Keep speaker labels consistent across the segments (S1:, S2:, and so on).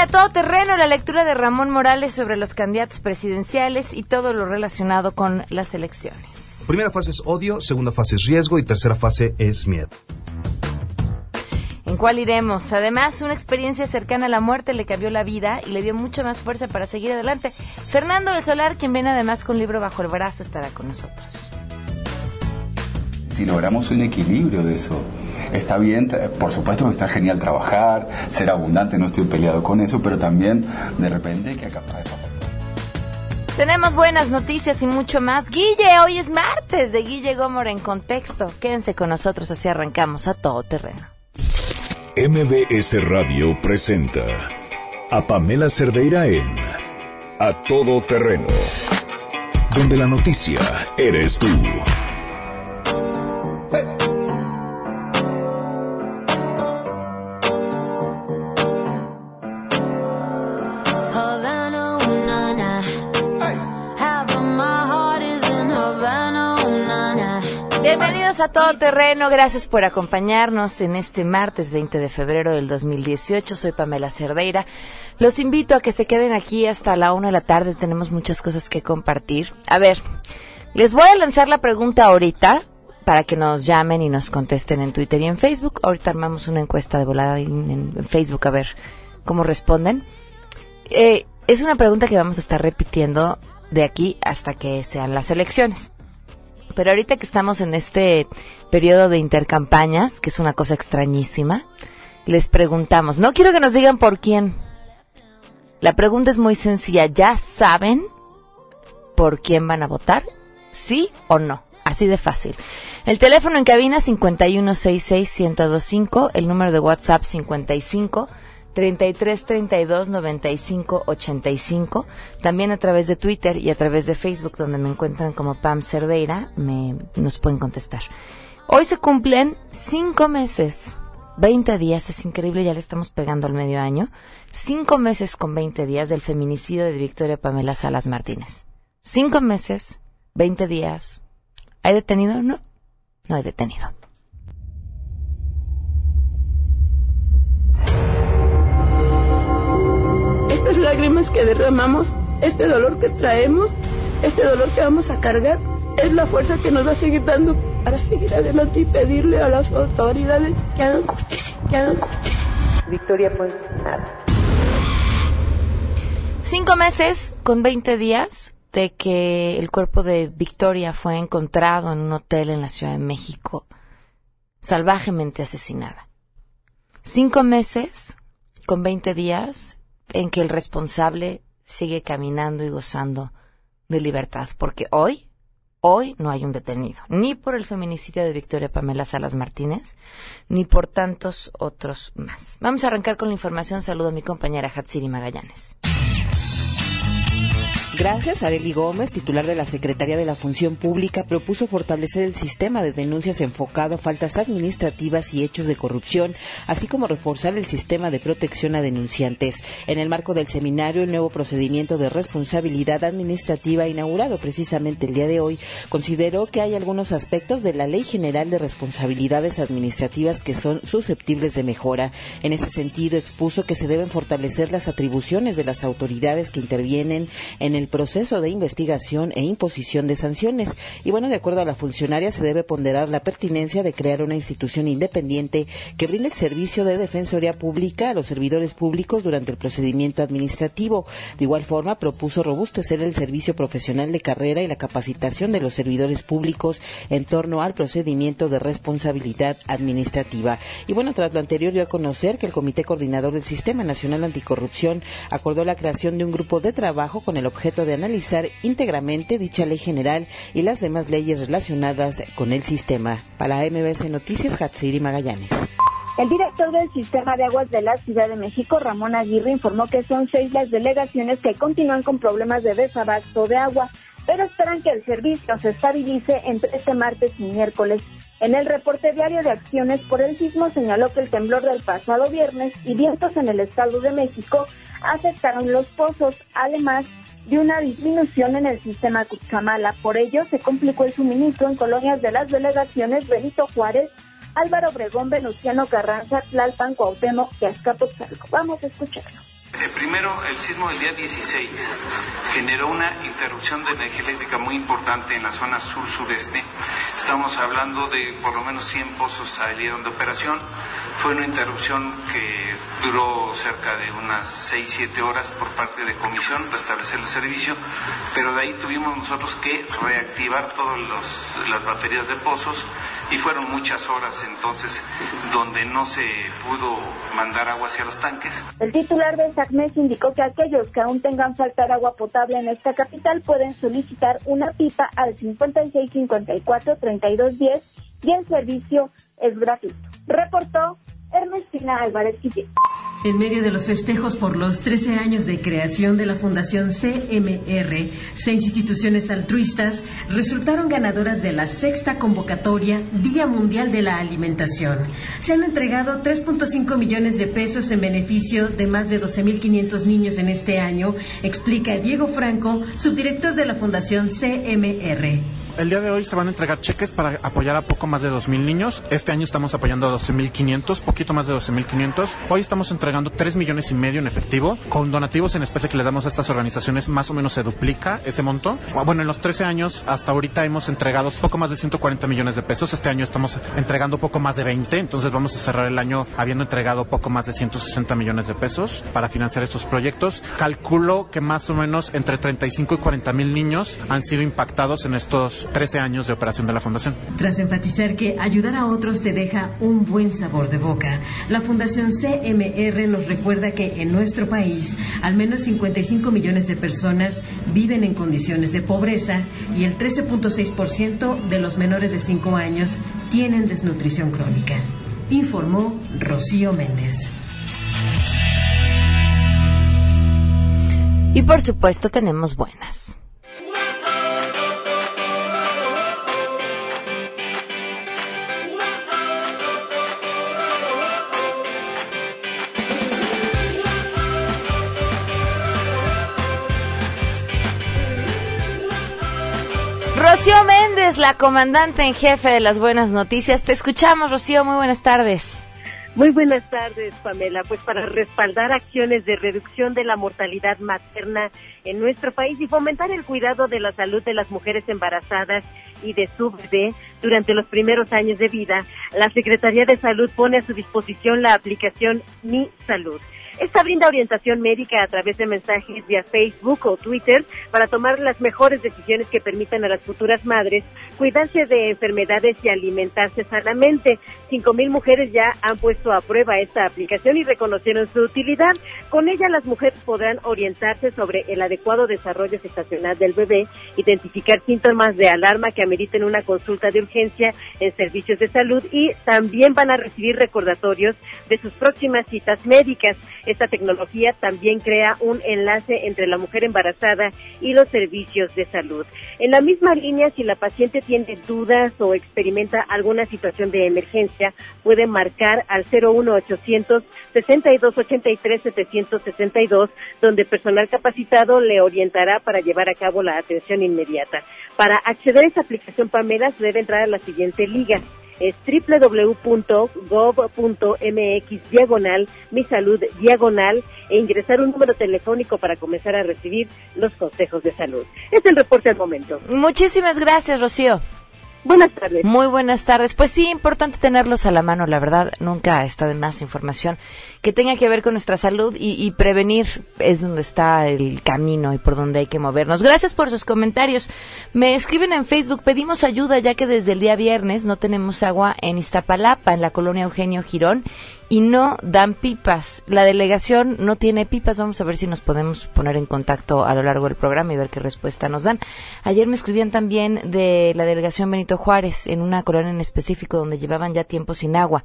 S1: a todo terreno la lectura de Ramón Morales sobre los candidatos presidenciales y todo lo relacionado con las elecciones.
S2: Primera fase es odio, segunda fase es riesgo y tercera fase es miedo.
S1: ¿En cuál iremos? Además, una experiencia cercana a la muerte le cambió la vida y le dio mucha más fuerza para seguir adelante. Fernando del Solar, quien viene además con un libro bajo el brazo, estará con nosotros.
S3: Si logramos un equilibrio de eso, está bien, por supuesto que está genial trabajar, ser abundante, no estoy peleado con eso, pero también de repente hay que acabar
S1: tenemos buenas noticias y mucho más. Guille, hoy es martes de Guille Gómora en contexto. Quédense con nosotros, así arrancamos a todo terreno.
S4: MBS Radio presenta a Pamela Cerdeira en A Todo Terreno, donde la noticia eres tú.
S1: A todo terreno, gracias por acompañarnos en este martes 20 de febrero del 2018. Soy Pamela Cerdeira. Los invito a que se queden aquí hasta la una de la tarde, tenemos muchas cosas que compartir. A ver, les voy a lanzar la pregunta ahorita para que nos llamen y nos contesten en Twitter y en Facebook. Ahorita armamos una encuesta de volada en, Facebook a ver cómo responden. Eh, es una pregunta que vamos a estar repitiendo de aquí hasta que sean las elecciones. Pero ahorita que estamos en este periodo de intercampañas, que es una cosa extrañísima, les preguntamos, no quiero que nos digan por quién. La pregunta es muy sencilla, ¿ya saben por quién van a votar? ¿Sí o no? Así de fácil. El teléfono en cabina 5166125, el número de WhatsApp 55 33 32 95 85. También a través de Twitter y a través de Facebook, donde me encuentran como Pam Cerdeira, me, nos pueden contestar. Hoy se cumplen cinco meses, 20 días, es increíble, ya le estamos pegando al medio año. Cinco meses con 20 días del feminicidio de Victoria Pamela Salas Martínez. Cinco meses, 20 días. ¿Hay detenido? No, no hay detenido.
S5: Lágrimas que derramamos, este dolor que traemos, este dolor que vamos a cargar, es la fuerza que nos va a seguir dando para seguir adelante y pedirle a las autoridades que hagan justicia, que hagan justicia.
S6: Victoria, pues nada.
S1: Cinco meses con 20 días de que el cuerpo de Victoria fue encontrado en un hotel en la Ciudad de México, salvajemente asesinada. Cinco meses con 20 días en que el responsable sigue caminando y gozando de libertad, porque hoy, hoy no hay un detenido, ni por el feminicidio de Victoria Pamela Salas Martínez, ni por tantos otros más. Vamos a arrancar con la información. Saludo a mi compañera Hatsiri Magallanes.
S7: Gracias, Areli Gómez, titular de la Secretaría de la Función Pública, propuso fortalecer el sistema de denuncias enfocado a faltas administrativas y hechos de corrupción, así como reforzar el sistema de protección a denunciantes. En el marco del seminario, el nuevo procedimiento de responsabilidad administrativa inaugurado precisamente el día de hoy, consideró que hay algunos aspectos de la Ley General de Responsabilidades Administrativas que son susceptibles de mejora. En ese sentido, expuso que se deben fortalecer las atribuciones de las autoridades que intervienen en el proceso de investigación e imposición de sanciones. Y bueno, de acuerdo a la funcionaria, se debe ponderar la pertinencia de crear una institución independiente que brinde el servicio de defensoría pública a los servidores públicos durante el procedimiento administrativo. De igual forma, propuso robustecer el servicio profesional de carrera y la capacitación de los servidores públicos en torno al procedimiento de responsabilidad administrativa. Y bueno, tras lo anterior, dio a conocer que el Comité Coordinador del Sistema Nacional Anticorrupción acordó la creación de un grupo de trabajo con el objeto de analizar íntegramente dicha ley general y las demás leyes relacionadas con el sistema. Para MBS Noticias, Hatsiri Magallanes.
S8: El director del Sistema de Aguas de la Ciudad de México, Ramón Aguirre, informó que son seis las delegaciones que continúan con problemas de desabasto de agua, pero esperan que el servicio se estabilice entre este martes y miércoles. En el reporte diario de acciones por el sismo señaló que el temblor del pasado viernes y vientos en el Estado de México afectaron los pozos, además de una disminución en el sistema Cuchamala. Por ello, se complicó el suministro en colonias de las delegaciones Benito Juárez, Álvaro Obregón, Venustiano Carranza, Tlalpan, Cuauhtémoc y Azcapotzalco. Vamos a escucharlo.
S9: Primero, el sismo del día 16 generó una interrupción de energía eléctrica muy importante en la zona sur-sureste. Estamos hablando de por lo menos 100 pozos salieron de operación. Fue una interrupción que duró cerca de unas 6-7 horas por parte de comisión para establecer el servicio, pero de ahí tuvimos nosotros que reactivar todas las baterías de pozos y fueron muchas horas entonces donde no se pudo mandar agua hacia los tanques.
S8: SACMES indicó que aquellos que aún tengan falta de agua potable en esta capital pueden solicitar una pipa al 5654-3210 y el servicio es gratuito. Reportó Ernestina Álvarez.
S10: En medio de los festejos por los 13 años de creación de la Fundación CMR, seis instituciones altruistas resultaron ganadoras de la sexta convocatoria Día Mundial de la Alimentación. Se han entregado 3.5 millones de pesos en beneficio de más de 12.500 niños en este año, explica Diego Franco, subdirector de la Fundación CMR.
S11: El día de hoy se van a entregar cheques para apoyar a poco más de 2.000 niños. Este año estamos apoyando a 12.500, poquito más de 12.500. Hoy estamos entregando 3 millones y medio en efectivo. Con donativos en especie que les damos a estas organizaciones, más o menos se duplica ese monto. Bueno, en los 13 años hasta ahorita hemos entregado poco más de 140 millones de pesos. Este año estamos entregando poco más de 20, entonces vamos a cerrar el año habiendo entregado poco más de 160 millones de pesos para financiar estos proyectos. Calculo que más o menos entre 35 y 40 mil niños han sido impactados en estos 13 años de operación de la Fundación.
S10: Tras enfatizar que ayudar a otros te deja un buen sabor de boca, la Fundación CMR nos recuerda que en nuestro país al menos 55 millones de personas viven en condiciones de pobreza y el 13.6% de los menores de 5 años tienen desnutrición crónica. Informó Rocío Méndez.
S1: Y por supuesto tenemos buenas. Rocío Méndez, la comandante en jefe de las buenas noticias. Te escuchamos, Rocío. Muy buenas tardes.
S6: Muy buenas tardes, Pamela. Pues para respaldar acciones de reducción de la mortalidad materna en nuestro país y fomentar el cuidado de la salud de las mujeres embarazadas y de su bebé durante los primeros años de vida, la Secretaría de Salud pone a su disposición la aplicación Mi Salud esta brinda orientación médica a través de mensajes vía Facebook o Twitter para tomar las mejores decisiones que permitan a las futuras madres cuidarse de enfermedades y alimentarse sanamente. Cinco mil mujeres ya han puesto a prueba esta aplicación y reconocieron su utilidad. Con ella las mujeres podrán orientarse sobre el adecuado desarrollo gestacional del bebé, identificar síntomas de alarma que ameriten una consulta de urgencia en servicios de salud y también van a recibir recordatorios de sus próximas citas médicas. Esta tecnología también crea un enlace entre la mujer embarazada y los servicios de salud. En la misma línea, si la paciente tiene dudas o experimenta alguna situación de emergencia, puede marcar al 01800 6283 762, donde personal capacitado le orientará para llevar a cabo la atención inmediata. Para acceder a esta aplicación Pamela se debe entrar a la siguiente liga es www.gov.mx diagonal mi salud diagonal e ingresar un número telefónico para comenzar a recibir los consejos de salud. Es el reporte al momento.
S1: Muchísimas gracias, Rocío.
S6: Buenas tardes.
S1: Muy buenas tardes. Pues sí, importante tenerlos a la mano, la verdad. Nunca está de más información que tenga que ver con nuestra salud y, prevenir es donde está el camino y por donde hay que movernos. Gracias por sus comentarios. Me escriben en Facebook, pedimos ayuda ya que desde el día viernes no tenemos agua en Iztapalapa, en la colonia Eugenio Girón, y no dan pipas. La delegación no tiene pipas. Vamos a ver si nos podemos poner en contacto a lo largo del programa y ver qué respuesta nos dan. Ayer me escribían también de la delegación Benito Juárez en una colonia en específico donde llevaban ya tiempo sin agua.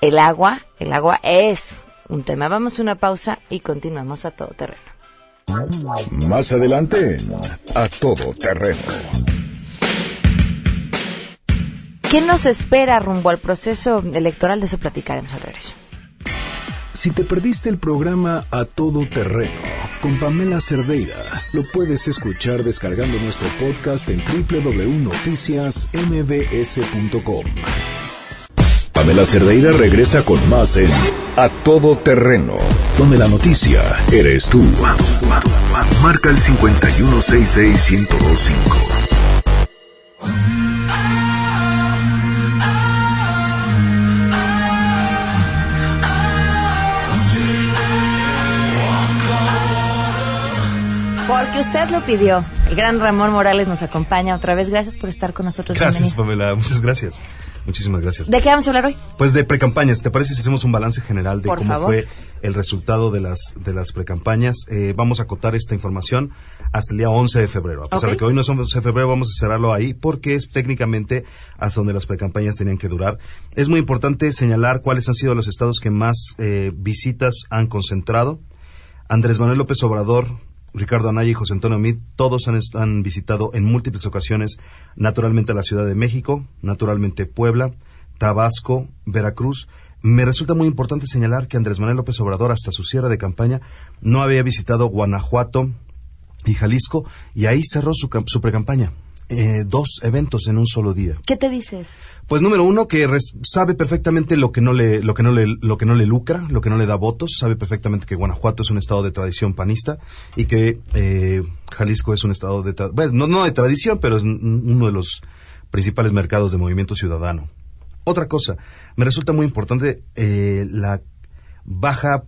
S1: El agua, el agua es un tema. Vamos a una pausa y continuamos a todo terreno.
S4: Más adelante, a todo terreno.
S1: ¿Qué nos espera rumbo al proceso electoral? De eso platicaremos al regreso.
S4: Si te perdiste el programa A Todo Terreno con Pamela Cerdeira, lo puedes escuchar descargando nuestro podcast en www.noticiasmbs.com. Pamela Cerdeira regresa con más en A Todo Terreno donde la noticia eres tú. Marca el 5166125.
S1: Porque usted lo pidió. El gran Ramón Morales nos acompaña otra vez. Gracias por estar con nosotros.
S2: Gracias,
S1: Bienvenido.
S2: Pamela. Muchas gracias. Muchísimas gracias.
S1: ¿De qué vamos a hablar hoy?
S2: Pues de precampañas. ¿Te parece si hacemos un balance general de
S1: Por
S2: cómo
S1: favor.
S2: fue el resultado de las de las precampañas? Eh, vamos a acotar esta información hasta el día 11 de febrero. A pesar de que hoy no es 11 de febrero, vamos a cerrarlo ahí porque es técnicamente hasta donde las precampañas tenían que durar. Es muy importante señalar cuáles han sido los estados que más eh, visitas han concentrado. Andrés Manuel López Obrador, Ricardo Anaya y José Antonio Mid, todos han, han visitado en múltiples ocasiones, naturalmente la Ciudad de México, naturalmente Puebla, Tabasco, Veracruz. Me resulta muy importante señalar que Andrés Manuel López Obrador, hasta su cierre de campaña, no había visitado Guanajuato y Jalisco, y ahí cerró su, su precampaña. Eh, dos eventos en un solo día.
S1: ¿Qué te dices?
S2: Pues número uno, que res- sabe perfectamente lo que no le, lo que no le, lo que no le lucra, lo que no le da votos, sabe perfectamente que Guanajuato es un estado de tradición panista y que eh, Jalisco es un estado de, bueno, no, no de tradición, pero es uno de los principales mercados de movimiento ciudadano. Otra cosa, me resulta muy importante eh, la baja,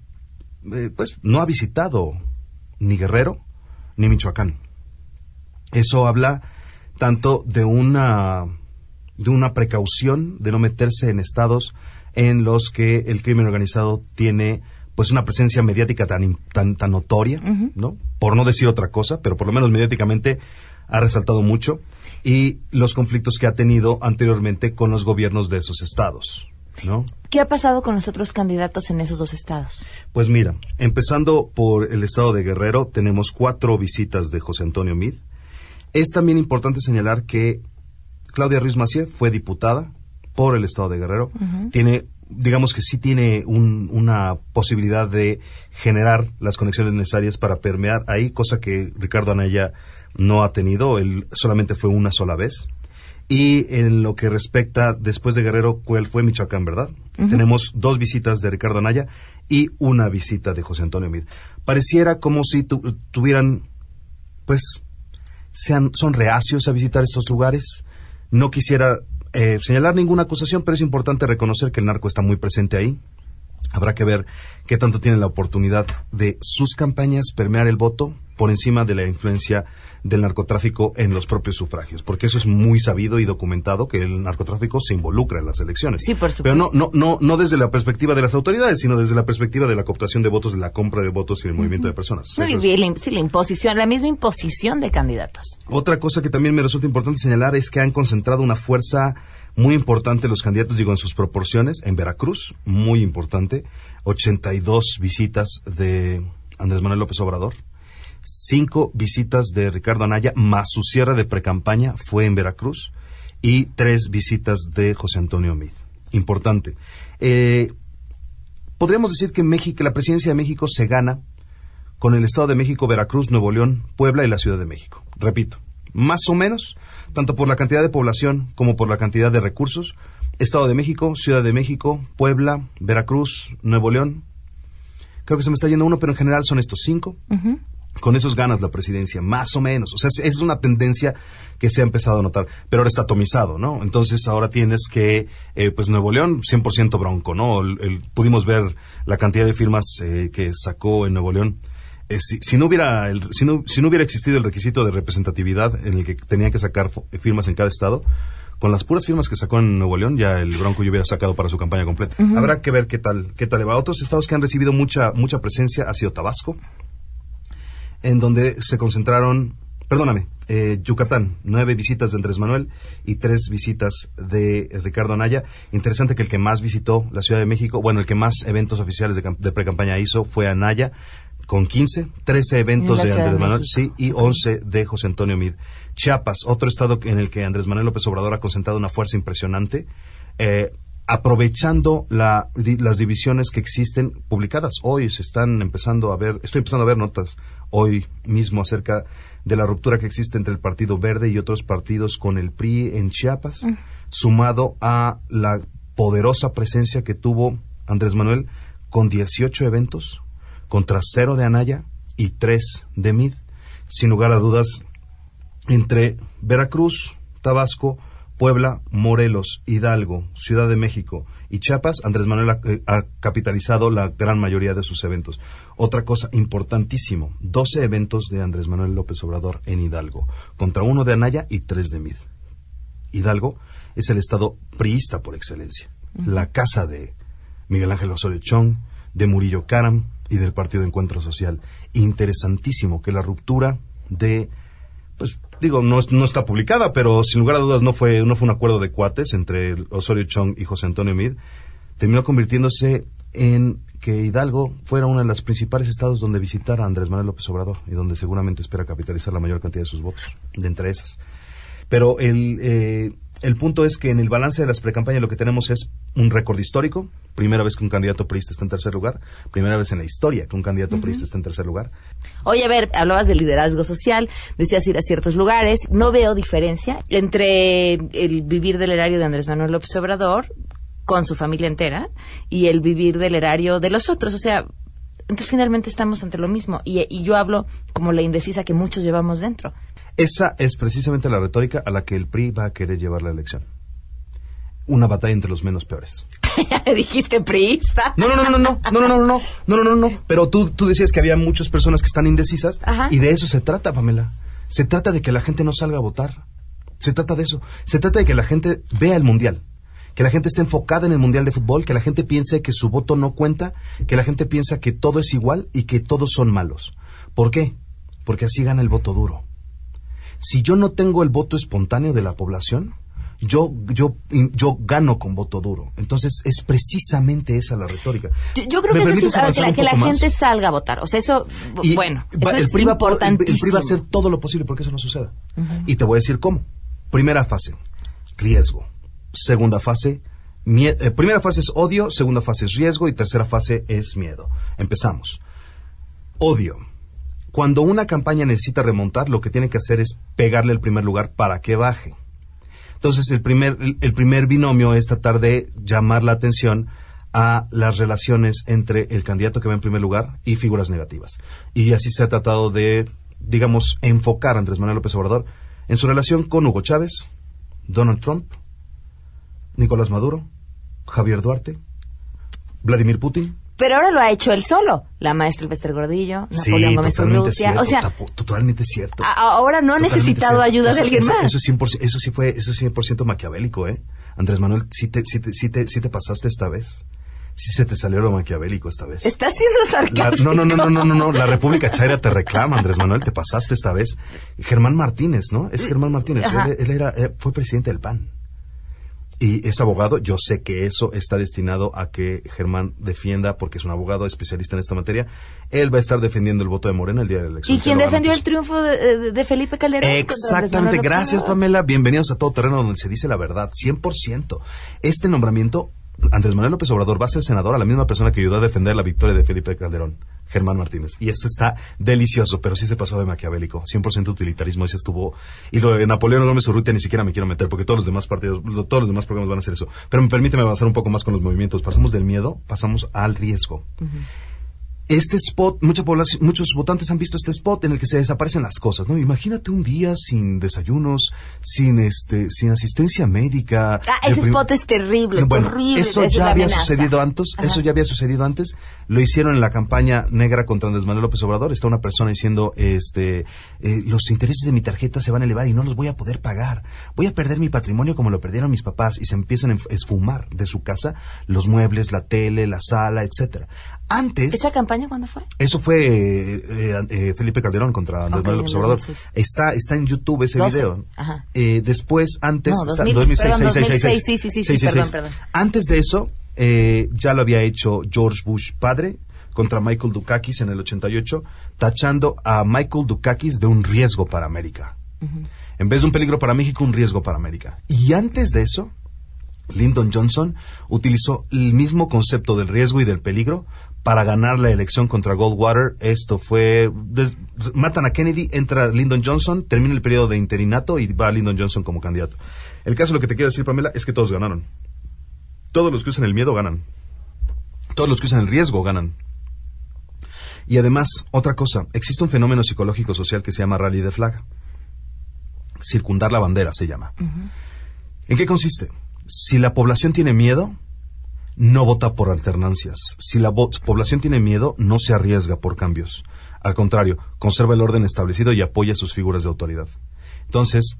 S2: pues no ha visitado ni Guerrero ni Michoacán. Eso habla tanto de una de una precaución de no meterse en estados en los que el crimen organizado tiene pues una presencia mediática tan tan tan notoria, ¿no? Por no decir otra cosa, pero por lo menos mediáticamente ha resaltado mucho y los conflictos que ha tenido anteriormente con los gobiernos de esos estados, ¿no?
S1: ¿Qué ha pasado con los otros candidatos en esos dos estados?
S2: Pues mira, empezando por el estado de Guerrero, tenemos cuatro visitas de José Antonio Mid. Es también importante señalar que Claudia Ruiz Macié fue diputada por el estado de Guerrero. Tiene, digamos que sí tiene un- una posibilidad de generar las conexiones necesarias para permear ahí, cosa que Ricardo Anaya no ha tenido. Él solamente fue una sola vez. Y en lo que respecta después de Guerrero, ¿cuál fue Michoacán, verdad? Tenemos dos visitas de Ricardo Anaya y una visita de José Antonio Mid. Pareciera como si tu- tuvieran, pues, sean, son reacios a visitar estos lugares. No quisiera eh, señalar ninguna acusación, pero es importante reconocer que el narco está muy presente ahí. Habrá que ver qué tanto tienen la oportunidad de sus campañas permear el voto por encima de la influencia del narcotráfico en los propios sufragios, porque eso es muy sabido y documentado que el narcotráfico se involucra en las elecciones.
S1: Sí, por
S2: Pero no,
S1: supuesto.
S2: no, no, no desde la perspectiva de las autoridades, sino desde la perspectiva de la cooptación de votos, de la compra de votos y el movimiento de personas.
S1: No,
S2: Eso es-
S1: y la, sí, la imposición, la misma imposición de candidatos.
S2: otra cosa que también me resulta importante señalar es que han concentrado una fuerza muy importante los candidatos, digo, en sus proporciones, en Veracruz, muy importante, 82 visitas de Andrés Manuel López Obrador, cinco visitas de Ricardo Anaya, más su cierre de precampaña fue en Veracruz, y tres visitas de José Antonio Mid. Importante. Eh, podríamos decir que México, la presidencia de México se gana con el Estado de México, Veracruz, Nuevo León, Puebla y la Ciudad de México. Repito, más o menos, tanto por la cantidad de población como por la cantidad de recursos, Estado de México, Ciudad de México, Puebla, Veracruz, Nuevo León. Creo que se me está yendo uno, pero en general son estos cinco. Con esos ganas la presidencia, más o menos. O sea, es, es una tendencia que se ha empezado a notar, pero ahora está atomizado, ¿no? Entonces ahora tienes que, eh, pues Nuevo León, 100% bronco, ¿no? El- el- pudimos ver la cantidad de firmas eh, que sacó en Nuevo León. Eh, si, si no hubiera el- si, no, si no hubiera existido el requisito de representatividad en el que tenían que sacar firmas en cada estado, con las puras firmas que sacó en Nuevo León, ya el Bronco ya hubiera sacado para su campaña completa. Habrá que ver qué tal, qué tal le va. Otros estados que han recibido mucha, mucha presencia ha sido Tabasco, en donde se concentraron, perdóname, eh, Yucatán, nueve visitas de Andrés Manuel y tres visitas de Ricardo Anaya. Interesante que el que más visitó la Ciudad de México, bueno, el que más eventos oficiales de, de precampaña hizo fue Anaya, con 15, 13 eventos de Andrés Manuel, sí, y 11 de José Antonio Mid. Chiapas, otro estado en el que Andrés Manuel López Obrador ha concentrado una fuerza impresionante, eh, aprovechando la- di- las divisiones que existen publicadas. Hoy se están empezando a ver, estoy empezando a ver notas hoy mismo acerca de la ruptura que existe entre el Partido Verde y otros partidos con el PRI en Chiapas, sumado a la poderosa presencia que tuvo Andrés Manuel con 18 eventos, contra cero de Anaya y tres de Mid. Sin lugar a dudas, entre Veracruz, Tabasco, Puebla, Morelos, Hidalgo, Ciudad de México y Chiapas, Andrés Manuel ha, eh, ha capitalizado la gran mayoría de sus eventos. Otra cosa importantísimo, 12 eventos de Andrés Manuel López Obrador en Hidalgo, contra uno de Anaya y tres de Mid. Hidalgo es el estado priista por excelencia, la casa de Miguel Ángel Osorio Chong, de Murillo Karam y del Partido Encuentro Social. Interesantísimo que la ruptura de pues digo, no, no está publicada, pero sin lugar a dudas no fue, no fue un acuerdo de cuates entre Osorio Chong y José Antonio Mid, terminó convirtiéndose en que Hidalgo fuera uno de los principales estados donde visitar a Andrés Manuel López Obrador y donde seguramente espera capitalizar la mayor cantidad de sus votos, de entre esas. Pero el, eh, el punto es que en el balance de las precampañas lo que tenemos es un récord histórico, primera vez que un candidato priista está en tercer lugar, primera vez en la historia que un candidato
S1: Ujú.
S2: priista está en tercer lugar,
S1: Oye, a ver, hablabas de liderazgo social, decías ir a ciertos lugares. No veo diferencia entre el vivir del erario de Andrés Manuel López Obrador con su familia entera y el vivir del erario de los otros. O sea, entonces finalmente estamos ante lo mismo. Y, y yo hablo como la indecisa que muchos llevamos dentro.
S2: Esa es precisamente la retórica a la que el PRI va a querer llevar la elección. Una batalla entre los menos peores.
S1: dijiste priista.
S2: No, no, no, no, no, no, no, no, no, no, no, no, no. Pero tú, tú decías que había muchas personas que están indecisas
S1: Ajá.
S2: y de eso se trata, Pamela. Se trata de que la gente no salga a votar. Se trata de eso. Se trata de que la gente vea el mundial. Que la gente esté enfocada en el mundial de fútbol, que la gente piense que su voto no cuenta, que la gente piensa que todo es igual y que todos son malos. ¿Por qué? Porque así gana el voto duro. Si yo no tengo el voto espontáneo de la población, yo, yo, yo gano con voto duro. Entonces es precisamente esa la retórica.
S1: Yo, yo creo
S2: ¿Me
S1: que, eso ver, que la, que la gente salga a votar. O sea, eso,
S2: Y
S1: bueno,
S2: va-
S1: eso
S2: el,
S1: es
S2: PRI por- el- PRI va a hacer todo lo posible porque eso no suceda. Y te voy a decir cómo. Primera fase, riesgo. Segunda fase, mie- eh, primera fase es odio, segunda fase es riesgo y tercera fase es miedo. Empezamos. Odio. Cuando una campaña necesita remontar, lo que tiene que hacer es pegarle el primer lugar para que baje. Entonces, el primer, el- primer binomio es tratar de llamar la atención a las relaciones entre el candidato que va en primer lugar y figuras negativas. Y así se ha tratado de, digamos, enfocar a Andrés Manuel López Obrador en su relación con Hugo Chávez, Donald Trump, Nicolás Maduro, Javier Duarte, Vladimir Putin.
S1: Pero ahora lo ha hecho él solo. La maestra Elvester Gordillo, Napoleón Gómez
S2: totalmente
S1: Urrutia. O sea,
S2: totalmente cierto.
S1: ahora no ha necesitado
S2: cierto.
S1: ayuda de
S2: Eso-
S1: alguien
S2: eso-
S1: más.
S2: Eso, 100%, eso sí fue, eso es 100% maquiavélico, ¿eh? Andrés Manuel, sí te, sí te, sí te, sí te pasaste esta vez. Sí se te salió lo maquiavélico esta vez.
S1: Está siendo sarcástico.
S2: no, no, no, no, no, no, no, la República Chaira te reclama, Andrés Manuel, te pasaste esta vez. Germán Martínez, ¿no? Es Germán Martínez, él, él era, eh, fue presidente del PAN. Y es abogado, yo sé que eso está destinado a que Germán defienda, porque es un abogado especialista en esta materia. Él va a estar defendiendo el voto de Morena el día de la elección.
S1: ¿Y quién defendió el triunfo de, de- Felipe Calderón? Manuel
S2: Exactamente, gracias? Pamela. Bienvenidos a Todo Terreno donde se dice la verdad, 100%. Este nombramiento, Andrés Manuel López Obrador va a ser senador a la misma persona que ayudó a defender la victoria de Felipe Calderón, Germán Martínez. Y esto está delicioso, pero sí se pasó de maquiavélico, 100% utilitarismo, ese estuvo... Y lo de Napoleón Gómez Urrutia ni siquiera me quiero meter, porque todos los demás partidos, todos los demás programas van a hacer eso. Pero me permíteme avanzar un poco más con los movimientos. Pasamos del miedo, pasamos al riesgo. Este spot, mucha población, muchos votantes han visto este spot en el que se desaparecen las cosas, ¿no? Imagínate un día sin desayunos, sin este, sin asistencia médica.
S1: Ah, ese spot es terrible,
S2: Bueno,
S1: horrible.
S2: eso ya había
S1: amenaza.
S2: sucedido antes,
S1: Ajá.
S2: eso ya había sucedido antes. Lo hicieron en la campaña negra contra Andrés Manuel López Obrador. Está una persona diciendo, este, eh, los intereses de mi tarjeta se van a elevar y no los voy a poder pagar. Voy a perder mi patrimonio como lo perdieron mis papás y se empiezan a esfumar de su casa los muebles, la tele, la sala, etcétera. Antes,
S1: ¿Esa campaña cuándo fue?
S2: eso fue eh, eh, eh, Felipe Calderón contra Andrés Manuel López Obrador.
S1: 2006.
S2: Está, está en YouTube ese
S1: 12.
S2: video.
S1: Ajá.
S2: Eh, después, antes,
S1: No,
S2: está-
S1: 2000,
S2: 2006,
S1: perdón,
S2: 6, 6, 6,
S1: 2006, sí, sí, sí, sí, perdón, perdón.
S2: Antes de eso, eh, ya lo había hecho George Bush padre contra Michael Dukakis en el 88, tachando a Michael Dukakis de un riesgo para América. En vez de un peligro para México, un riesgo para América. Y antes de eso, Lyndon Johnson utilizó el mismo concepto del riesgo y del peligro para ganar la elección contra Goldwater. Esto fue... des- matan a Kennedy, entra Lyndon Johnson, termina el periodo de interinato y va Lyndon Johnson como candidato. El caso, lo que te quiero decir, Pamela, es que todos ganaron. Todos los que usan el miedo ganan. Todos los que usan el riesgo ganan. Y además, otra cosa, existe un fenómeno psicológico social que se llama rally de flag. Circundar la bandera se llama. ¿En qué consiste? Si la población tiene miedo, no vota por alternancias. Si la población tiene miedo, no se arriesga por cambios. Al contrario, conserva el orden establecido y apoya sus figuras de autoridad. Entonces,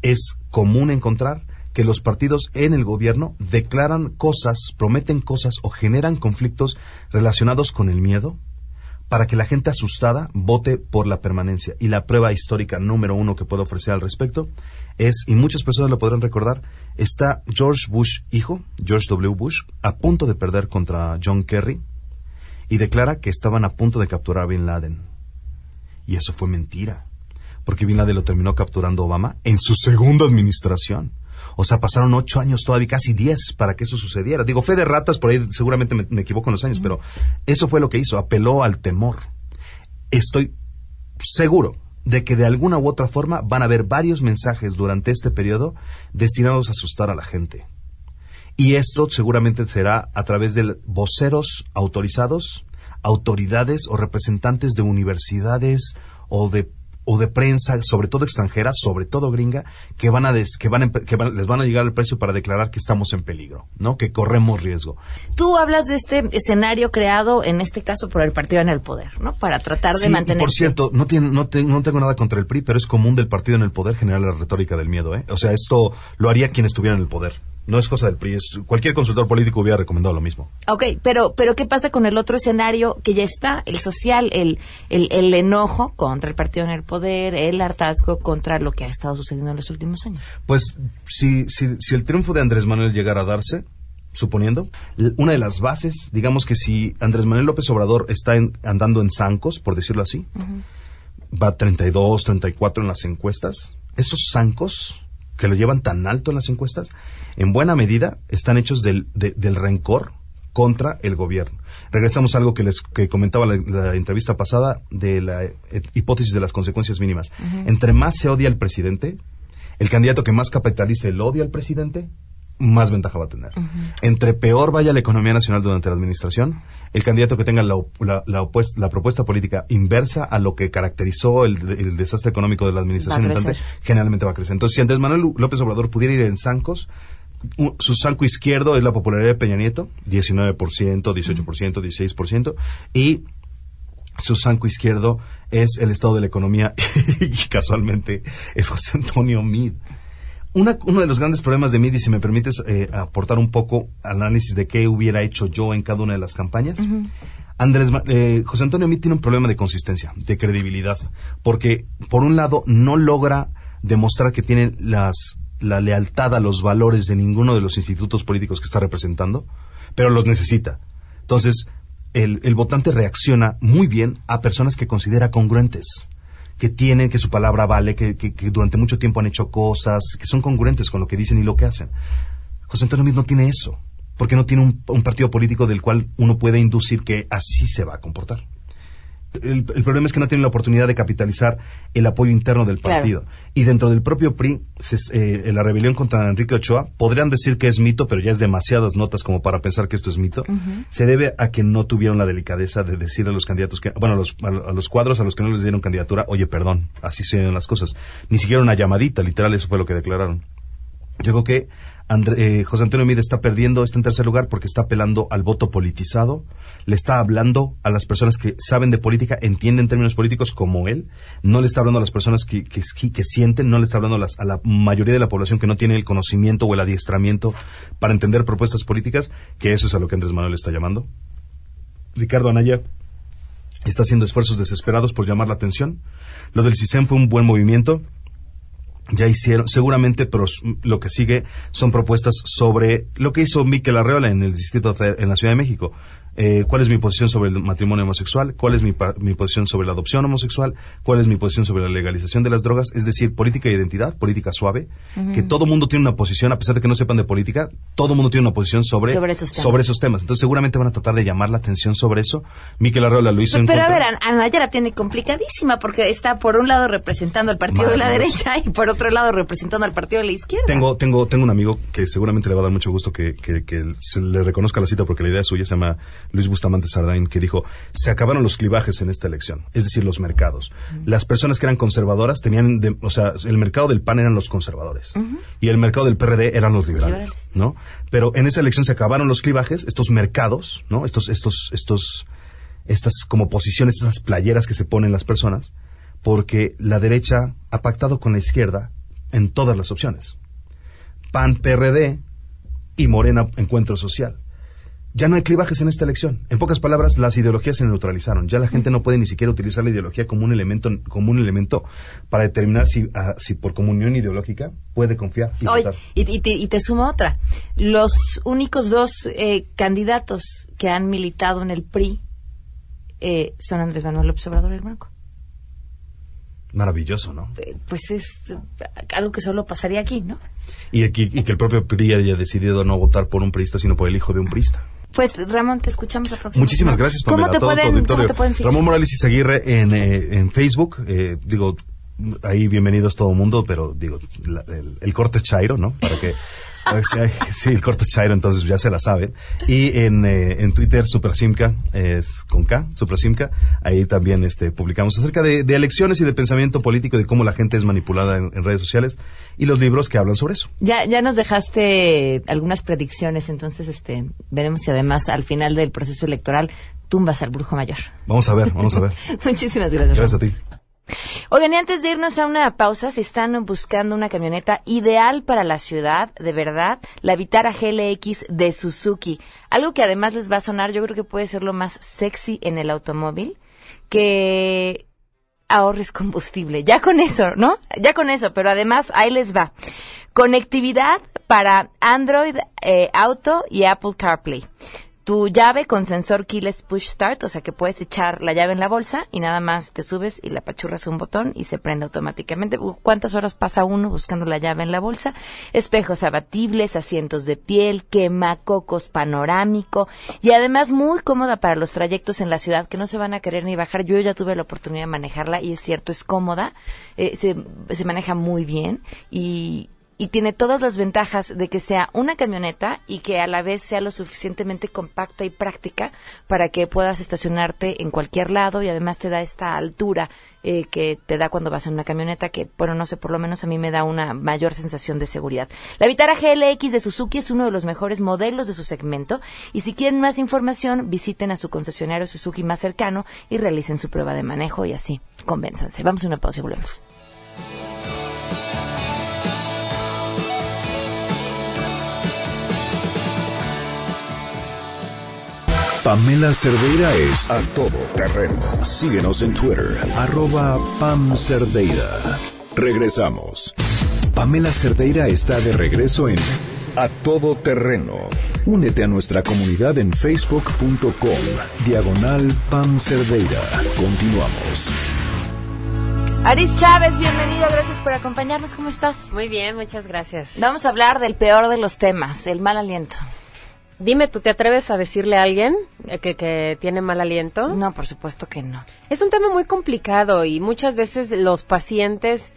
S2: es común encontrar que los partidos en el gobierno declaran cosas, prometen cosas o generan conflictos relacionados con el miedo para que la gente asustada vote por la permanencia. Y la prueba histórica número uno que puedo ofrecer al respecto es, y muchas personas lo podrán recordar, está George Bush hijo, George W. Bush, a punto de perder contra John Kerry y declara que estaban a punto de capturar a Bin Laden. Y eso fue mentira, porque Bin Laden lo terminó capturando Obama en su segunda administración. O sea, pasaron ocho años, todavía casi diez, para que eso sucediera. Digo, fe de ratas, por ahí seguramente me, me equivoco en los años, pero eso fue lo que hizo, apeló al temor. Estoy seguro de que de alguna u otra forma van a haber varios mensajes durante este periodo destinados a asustar a la gente. Y esto seguramente será a través de voceros autorizados, autoridades o representantes de universidades o de o de prensa, sobre todo extranjera, sobre todo gringa, que van a des- que van a que van- les van a llegar el precio para declarar que estamos en peligro, ¿no? Que corremos riesgo.
S1: Tú hablas de este escenario creado, en este caso, por el partido en el poder, ¿no? Para tratar de
S2: Sí,
S1: mantener.
S2: por cierto, no, tiene- no, te- no tengo nada contra el PRI, pero es común del partido en el poder generar la retórica del miedo, ¿eh? O sea, esto lo haría quien estuviera en el poder. No es cosa del PRI, es, cualquier consultor político hubiera recomendado lo mismo.
S1: Ok, pero, pero ¿qué pasa con el otro escenario que ya está? El social, el, el, el enojo contra el partido en el poder, el hartazgo contra lo que ha estado sucediendo en los últimos años.
S2: Pues si, si, si el triunfo de Andrés Manuel llegara a darse, suponiendo, una de las bases, digamos que si Andrés Manuel López Obrador está en- andando en zancos, por decirlo así, va 32, 34 en las encuestas, esos zancos que lo llevan tan alto en las encuestas, en buena medida están hechos del, de- del rencor contra el gobierno. Regresamos a algo que les que comentaba la, la entrevista pasada de la eh, hipótesis de las consecuencias mínimas. Entre más se odia al presidente, el candidato que más capitalice el odio al presidente, más ventaja va a tener. Entre peor vaya la economía nacional durante la administración, el candidato que tenga la, la, la la propuesta política inversa a lo que caracterizó el, el desastre económico de la administración
S1: Va
S2: generalmente va a crecer. Entonces, si Andrés Manuel López Obrador pudiera ir en zancos, su zanco izquierdo es la popularidad de Peña Nieto, 19%, 18%, 16%, y su zanco izquierdo es el estado de la economía y casualmente es José Antonio Mid. Una- uno de los grandes problemas de Mid, y si me permites eh, aportar un poco al análisis de qué hubiera hecho yo en cada una de las campañas, Andrés, eh, José Antonio Mid tiene un problema de consistencia, de credibilidad, porque por un lado no logra demostrar que tiene las, la lealtad a los valores de ninguno de los institutos políticos que está representando, pero los necesita. Entonces, el, el votante reacciona muy bien a personas que considera congruentes, que tienen, que su palabra vale, que, que- durante mucho tiempo han hecho cosas, que son congruentes con lo que dicen y lo que hacen. José Antonio Meade no tiene eso, porque no tiene un, un partido político del cual uno puede inducir que así se va a comportar. El, el problema es que no tiene la oportunidad de capitalizar el apoyo interno del
S1: Claro.
S2: partido. Y dentro del propio PRI, se- eh, la rebelión contra Enrique Ochoa, podrían decir que es mito, pero ya es demasiadas notas como para pensar que esto es mito. Se debe a que no tuvieron la delicadeza de decir a los candidatos que, bueno, a los, a, a los cuadros a los que no les dieron candidatura, oye, perdón, así se ven las cosas. Ni siquiera una llamadita, literal, eso fue lo que declararon. Yo creo que Eh, José Antonio Mide está perdiendo, está en tercer lugar porque está apelando al voto politizado, le está hablando a las personas que saben de política, entienden términos políticos como él, no le está hablando a las personas que, que, sienten, no le está hablando a la mayoría de la población que no tiene el conocimiento o el adiestramiento para entender propuestas políticas, que eso es a lo que Andrés Manuel está llamando. Ricardo Anaya está haciendo esfuerzos desesperados por llamar la atención. Lo del CISEN fue un buen movimiento ya hicieron, seguramente, pero s- lo que sigue son propuestas sobre lo que hizo Miquel Arreola en el distrito en la Ciudad de México. Eh, ¿Cuál es mi posición sobre el matrimonio homosexual? ¿Cuál es mi, mi posición sobre la adopción homosexual? ¿Cuál es mi posición sobre la legalización de las drogas? Es decir, política de identidad, política suave, que todo mundo tiene una posición, a pesar de que no sepan de política, todo mundo tiene una posición sobre,
S1: Sobre esos temas.
S2: sobre esos temas. Entonces seguramente van a tratar de llamar la atención sobre eso. Miquel Arreola lo hizo en
S1: Pero a ver, An- Anaya la tiene complicadísima porque está por un lado representando al partido de la derecha y por otro lado representando al partido de la izquierda.
S2: Tengo, tengo, tengo un amigo que seguramente le va a dar mucho gusto que, que- que se le reconozca la cita porque la idea es suya, se llama Luis Bustamante Sardain, que dijo, se acabaron los clivajes en esta elección, es decir, los mercados. Las personas que eran conservadoras tenían, de- o sea, el mercado del PAN eran los conservadores y el mercado del PRD eran los liberales,
S1: Liberales.
S2: ¿no? Pero en esta elección se acabaron los clivajes, estos mercados, ¿no? Estos, estos, estos, estas como posiciones, estas playeras que se ponen las personas, porque la derecha ha pactado con la izquierda en todas las opciones. PAN, PRD y Morena Encuentro Social. Ya no hay clivajes en esta elección. En pocas palabras, las ideologías se neutralizaron. Ya la gente no puede ni siquiera utilizar la ideología como un elemento, como un elemento para determinar si, ah, si por comunión ideológica puede confiar y votar.
S1: y, y te, y te sumo otra. Los únicos dos eh, candidatos que han militado en el PRI eh, son Andrés Manuel López Obrador y el Bronco.
S2: Maravilloso, ¿no?
S1: Eh, pues es algo que solo pasaría aquí, ¿no?
S2: Y, aquí- y que el propio PRI haya decidido no votar por un priista, sino por el hijo de un priista.
S1: Pues Ramón, te escuchamos la próxima.
S2: Muchísimas gracias,
S1: ¿Cómo te,
S2: a todo
S1: pueden. ¿Cómo te pueden seguir?
S2: Ramón Morales Izaguirre en, eh, en Facebook. eh, digo, ahí bienvenidos todo el mundo, pero digo, la- el, el corte es Chairo, ¿no? Para que... sí, el corte es Chairo, entonces ya se la saben. Y en, eh, en Twitter, Supersimca, es con K, Supersimca. Ahí también este, publicamos acerca de, de elecciones y de pensamiento político, de cómo la gente es manipulada en, en redes sociales y los libros que hablan sobre eso.
S1: Ya, ya nos dejaste algunas predicciones, entonces este, veremos si además al final del proceso electoral tumbas al brujo mayor.
S2: Vamos a ver, vamos a ver.
S1: Muchísimas gracias.
S2: Gracias a ti.
S1: Oigan, y antes de irnos a una pausa, si están buscando una camioneta ideal para la ciudad, de verdad, la Vitara GLX de Suzuki. Algo que además les va a sonar, yo creo que puede ser lo más sexy en el automóvil, que ahorres combustible. Ya con eso, ¿no? Ya con eso, pero además ahí les va. Conectividad para Android eh, Auto y Apple CarPlay. Tu llave con sensor keyless push start, o sea que puedes echar la llave en la bolsa y nada más te subes y le apachurras un botón y se prende automáticamente. ¿Cuántas horas pasa uno buscando la llave en la bolsa? Espejos abatibles, asientos de piel, quemacocos panorámico y además muy cómoda para los trayectos en la ciudad que no se van a querer ni bajar. Yo ya tuve la oportunidad de manejarla y es cierto, es cómoda, eh, se maneja muy bien y, y tiene todas las ventajas de que sea una camioneta y que a la vez sea lo suficientemente compacta y práctica para que puedas estacionarte en cualquier lado y además te da esta altura eh, que te da cuando vas en una camioneta que, bueno, no sé, por lo menos a mí me da una mayor sensación de seguridad. La Vitara GLX de Suzuki es uno de los mejores modelos de su segmento y si quieren más información visiten a su concesionario Suzuki más cercano y realicen su prueba de manejo y así, convénzanse. Vamos a una pausa y volvemos.
S4: Pamela Cerdeira es a todo terreno. Síguenos en Twitter, arroba Pam Cerdeira. Regresamos. Pamela Cerdeira está de regreso en A Todo Terreno. Únete a nuestra comunidad en facebook.com, diagonal Pam Cerdeira. Continuamos.
S1: Aris Chávez, bienvenida, gracias por acompañarnos. ¿Cómo estás?
S12: Muy bien, muchas gracias.
S1: Vamos a hablar del peor de los temas, el mal aliento.
S12: Dime, ¿tú te atreves a decirle a alguien que, que tiene mal aliento?
S1: No, por supuesto que no.
S12: Es un tema muy complicado y muchas veces los pacientes,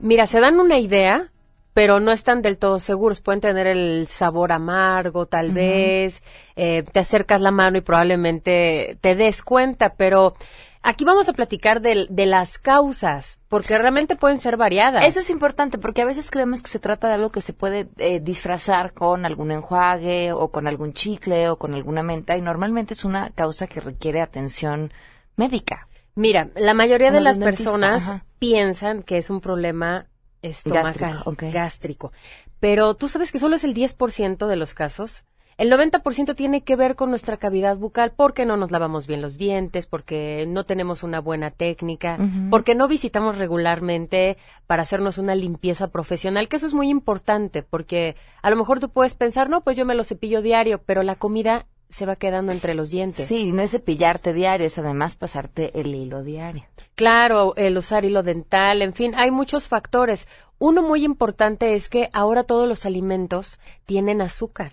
S12: mira, se dan una idea, pero no están del todo seguros. Pueden tener el sabor amargo, tal vez, eh, te acercas la mano y probablemente te des cuenta, pero aquí vamos a platicar del- de, las causas, porque realmente pueden ser variadas.
S1: Eso es importante porque a veces creemos que se trata de algo que se puede eh, disfrazar con algún enjuague o con algún chicle o con alguna menta y normalmente es una causa que requiere atención médica.
S12: Mira, la mayoría de
S1: Como
S12: las
S1: de dentista,
S12: personas
S1: ajá.
S12: piensan que es un problema estomacal,
S1: Gástrico,
S12: gástrico. Pero tú sabes que solo es el 10% de los casos. El 90% tiene que ver con nuestra cavidad bucal porque no nos lavamos bien los dientes, porque no tenemos una buena técnica, porque no visitamos regularmente para hacernos una limpieza profesional, que eso es muy importante, porque a lo mejor tú puedes pensar, no, pues yo me lo cepillo diario, pero la comida se va quedando entre los dientes.
S1: Sí, no es cepillarte diario, es además pasarte el hilo diario.
S12: Claro, el usar hilo dental, en fin, hay muchos factores. Uno muy importante es que ahora todos los alimentos tienen azúcar.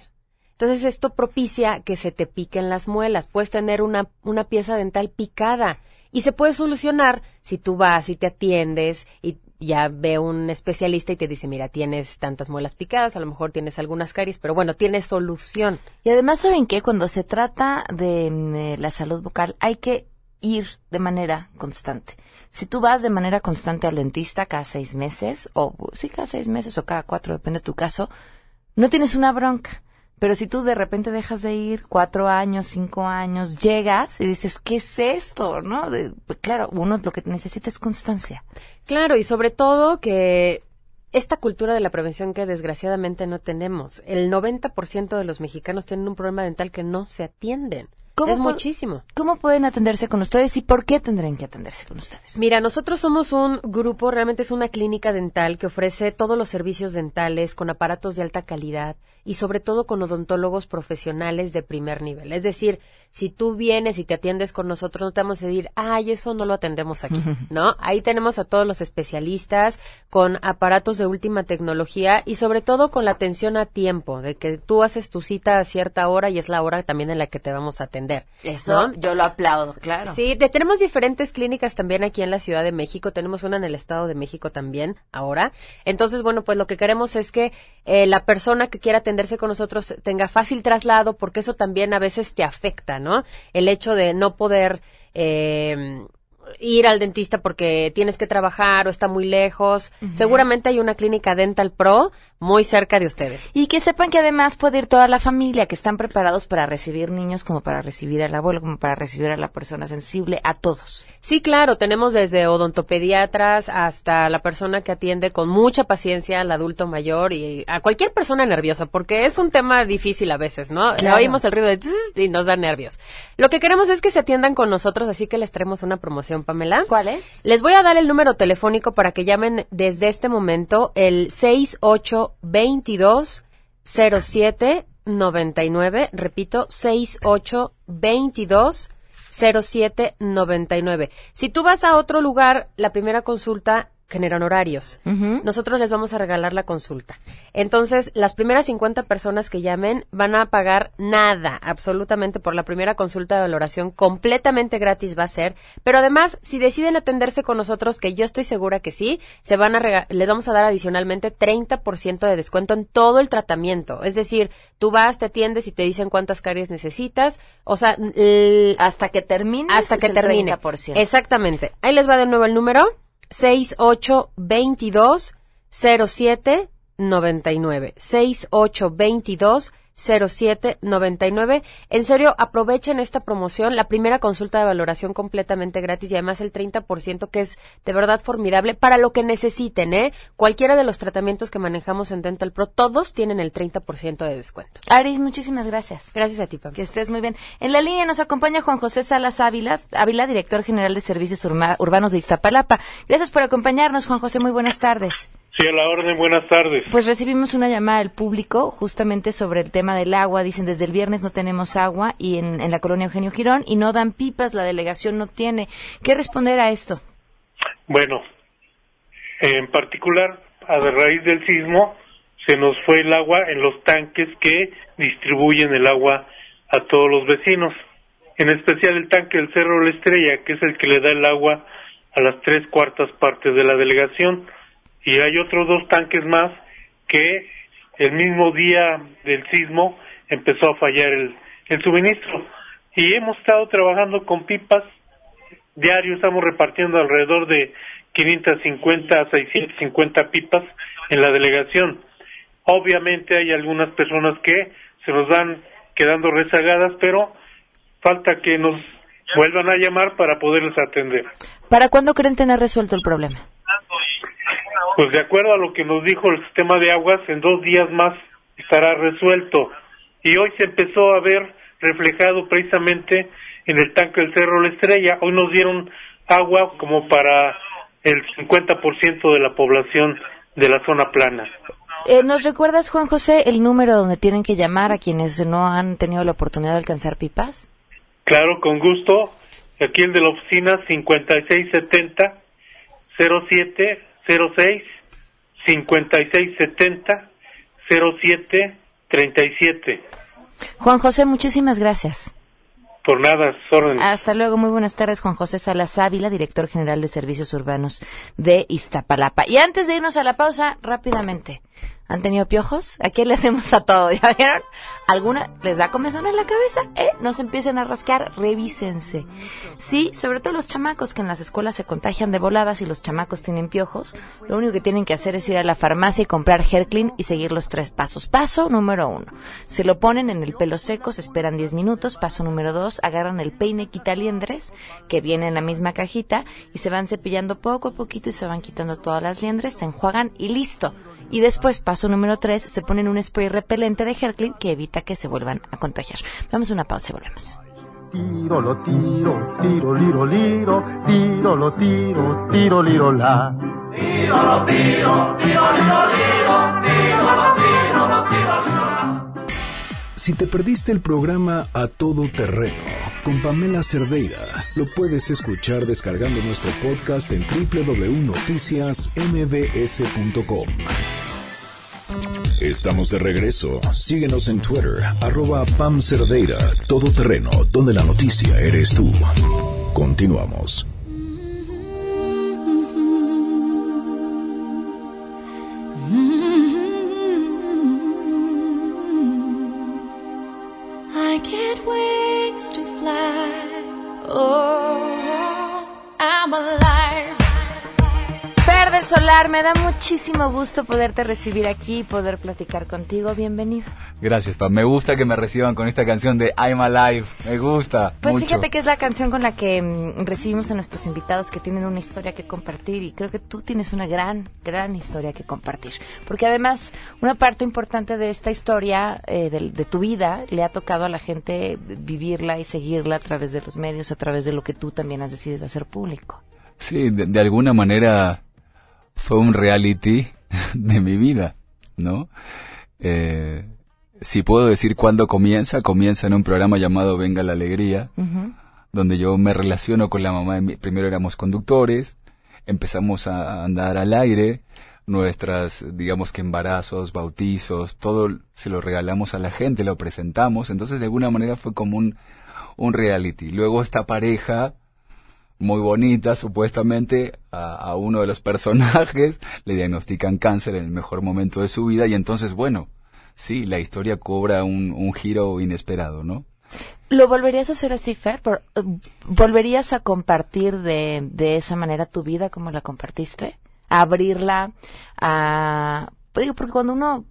S12: Entonces esto propicia que se te piquen las muelas. Puedes tener una, una pieza dental picada y se puede solucionar si tú vas y te atiendes y, ya ve un especialista y te dice, mira, tienes tantas muelas picadas, a lo mejor tienes algunas caries, pero bueno, tienes solución.
S1: Y además, ¿saben qué? Cuando se trata de, mm, la salud bucal, hay que ir de manera constante. Si tú vas de manera constante al dentista cada seis meses, o sí, cada seis meses o cada cuatro, depende de tu caso, no tienes una bronca. Pero si tú de repente dejas de ir cuatro años, cinco años, llegas y dices, ¿qué es esto? ¿No? Pues claro, uno lo que necesita es constancia.
S12: Claro, y sobre todo que esta cultura de la prevención que desgraciadamente no tenemos. El 90% de los mexicanos tienen un problema dental que no se atienden es muchísimo.
S1: ¿Cómo pueden atenderse con ustedes y por qué tendrán que atenderse con ustedes?
S12: Mira, nosotros somos un grupo, realmente es una clínica dental que ofrece todos los servicios dentales con aparatos de alta calidad y sobre todo con odontólogos profesionales de primer nivel. Es decir, si tú vienes y te atiendes con nosotros, no te vamos a decir, ay, eso no lo atendemos aquí, ¿no? Ahí tenemos a todos los especialistas con aparatos de última tecnología y sobre todo con la atención a tiempo, de que tú haces tu cita a cierta hora y es la hora también en la que te vamos a atender.
S1: Eso yo lo aplaudo, claro.
S12: Sí, tenemos diferentes clínicas también aquí en la Ciudad de México, tenemos una en el Estado de México también ahora. Entonces, bueno, pues lo que queremos es que eh, la persona que quiera atenderse con nosotros tenga fácil traslado, porque eso también a veces te afecta, ¿no? El hecho de no poder... Eh, ir al dentista porque tienes que trabajar o está muy lejos. Seguramente hay una clínica Dental Pro muy cerca de ustedes.
S1: Y que sepan que además puede ir toda la familia, que están preparados para recibir niños como para recibir al abuelo, como para recibir a la persona sensible, a todos.
S12: Sí, claro, tenemos desde odontopediatras hasta la persona que atiende con mucha paciencia al adulto mayor y a cualquier persona nerviosa, porque es un tema difícil a veces, ¿no? Oímos el ruido de y nos da nervios. Lo que queremos es que se atiendan con nosotros, así que les traemos una promoción, Pamela.
S1: ¿Cuál es?
S12: Les voy a dar el número telefónico para que llamen desde este momento, el 68 22 07 99, repito, 68 22 07 99. Si tú vas a otro lugar, la primera consulta generan horarios. Nosotros les vamos a regalar la consulta. Entonces, las primeras 50 personas que llamen van a pagar nada, absolutamente, por la primera consulta de valoración, completamente gratis va a ser. Pero además, si deciden atenderse con nosotros, que yo estoy segura que sí, se van a les vamos a dar adicionalmente 30% de descuento en todo el tratamiento. Es decir, tú vas, te atiendes y te dicen cuántas caries necesitas. O sea,
S1: hasta que termine.
S12: Hasta que termine. Exactamente. Ahí les va de nuevo el número. 6822 07 99 6822 0799. En serio, aprovechen esta promoción, la primera consulta de valoración completamente gratis y además el 30% que es de verdad formidable para lo que necesiten, ¿eh? Cualquiera de los tratamientos que manejamos en Dental Pro, todos tienen el 30% de descuento.
S1: Aris, muchísimas gracias.
S12: Gracias a ti, Pam.
S1: Que estés muy bien. En la línea nos acompaña Juan José Salas Ávila, Ávila director general de Servicios Urbanos de Iztapalapa. Gracias por acompañarnos, Juan José. Muy buenas tardes.
S13: Sí, a la orden, buenas tardes.
S1: Pues recibimos una llamada del público justamente sobre el tema del agua. Dicen, desde el viernes no tenemos agua y en, la colonia Eugenio Girón y no dan pipas, la delegación no tiene. ¿Qué responder a esto?
S13: Bueno, en particular, a raíz del sismo, se nos fue el agua en los tanques que distribuyen el agua a todos los vecinos. En especial el tanque del Cerro La Estrella, que es el que le da el agua a las tres cuartas partes de la delegación y hay otros dos tanques más que el mismo día del sismo empezó a fallar el, suministro. Y hemos estado trabajando con pipas diario, estamos repartiendo alrededor de 550 a 650 pipas en la delegación. Obviamente hay algunas personas que se nos van quedando rezagadas, pero falta que nos vuelvan a llamar para poderles atender.
S1: ¿Para cuándo creen tener resuelto el problema?
S13: Pues de acuerdo a lo que nos dijo el sistema de aguas, en dos días más estará resuelto. Y hoy se empezó a ver reflejado precisamente en el tanque del Cerro La Estrella. Hoy nos dieron agua como para el 50% de la población de la zona plana.
S1: Eh, ¿Nos recuerdas, Juan José, el número donde tienen que llamar a quienes no han tenido la oportunidad de alcanzar pipas?
S13: Claro, con gusto. Aquí el de la oficina 5670 07 06 56 70 07 37.
S1: Juan José, muchísimas gracias.
S13: Por nada, Soren.
S1: Hasta luego, muy buenas tardes, Juan José Salas Ávila, director general de Servicios Urbanos de Iztapalapa. Y antes de irnos a la pausa, rápidamente, ¿Han tenido piojos? Aquí le hacemos a todo, ¿ya vieron? ¿Alguna les da comezón en la cabeza? ¿Eh? No se empiecen a rascar, revísense. Sí, sobre todo los chamacos que en las escuelas se contagian de voladas y los chamacos tienen piojos, lo único que tienen que hacer es ir a la farmacia y comprar Herclean y seguir los tres pasos. Paso número uno, se lo ponen en el pelo seco, se esperan 10 minutos. Paso número dos, agarran el peine quitaliendres que viene en la misma cajita y se van cepillando poco a poquito y se van quitando todas las liendres, se enjuagan y listo. Y después, paso número 3, se ponen un spray repelente de Herclin que evita que se vuelvan a contagiar. Vamos a una pausa y volvemos.
S14: Tiro, lo tiro, tiro, liro, liro, tiro, lo tiro, tiro, liro, la. Tiro, lo tiro, tiro, liro, liro, tiro, lo tiro, lo tiro, liro, la.
S4: Si te perdiste el programa A Todo Terreno con Pamela Cerdeira, lo puedes escuchar descargando nuestro podcast en www.noticiasmbs.com. Estamos de regreso. Síguenos en Twitter, arroba Pam Cerdeira, Todo Terreno, donde la noticia eres tú. Continuamos.
S1: Me da muchísimo gusto poderte recibir aquí y poder platicar contigo. Bienvenido.
S15: Gracias, Pam. Me gusta que me reciban con esta canción de I'm Alive. Me gusta.
S1: Pues
S15: mucho.
S1: fíjate que es la canción con la que mm, recibimos a nuestros invitados que tienen una historia que compartir y creo que tú tienes una gran, gran historia que compartir. Porque además, una parte importante de esta historia, eh, de, de tu vida, le ha tocado a la gente vivirla y seguirla a través de los medios, a través de lo que tú también has decidido hacer público.
S15: Sí, de, de alguna manera fue un reality de mi vida, ¿no? Eh, si puedo decir cuándo comienza, comienza en un programa llamado Venga la Alegría, donde yo me relaciono con la mamá de mi, primero éramos conductores, empezamos a andar al aire, nuestras, digamos que embarazos, bautizos, todo se lo regalamos a la gente, lo presentamos, entonces de alguna manera fue como un, un reality. Luego esta pareja, muy bonita, supuestamente, a, uno de los personajes, le diagnostican cáncer en el mejor momento de su vida y entonces, bueno, sí, la historia cobra un, un giro inesperado, ¿no?
S1: ¿Lo volverías a hacer así, Fer? ¿Volverías a compartir de, de esa manera tu vida como la compartiste? ¿A abrirla? A... Digo, porque cuando uno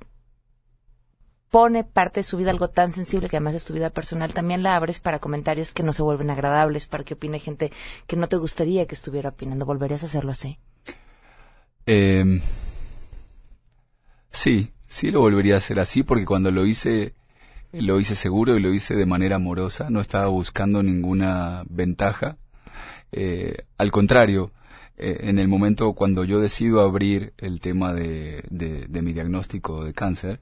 S1: pone parte de su vida algo tan sensible que además es tu vida personal, también la abres para comentarios que no se vuelven agradables, para que opine gente que no te gustaría que estuviera opinando. ¿Volverías a hacerlo así?
S15: Eh, sí, sí lo volvería a hacer así porque cuando lo hice, lo hice seguro y lo hice de manera amorosa, no estaba buscando ninguna ventaja. Eh, al contrario, eh, en el momento cuando yo decido abrir el tema de, de mi diagnóstico de cáncer,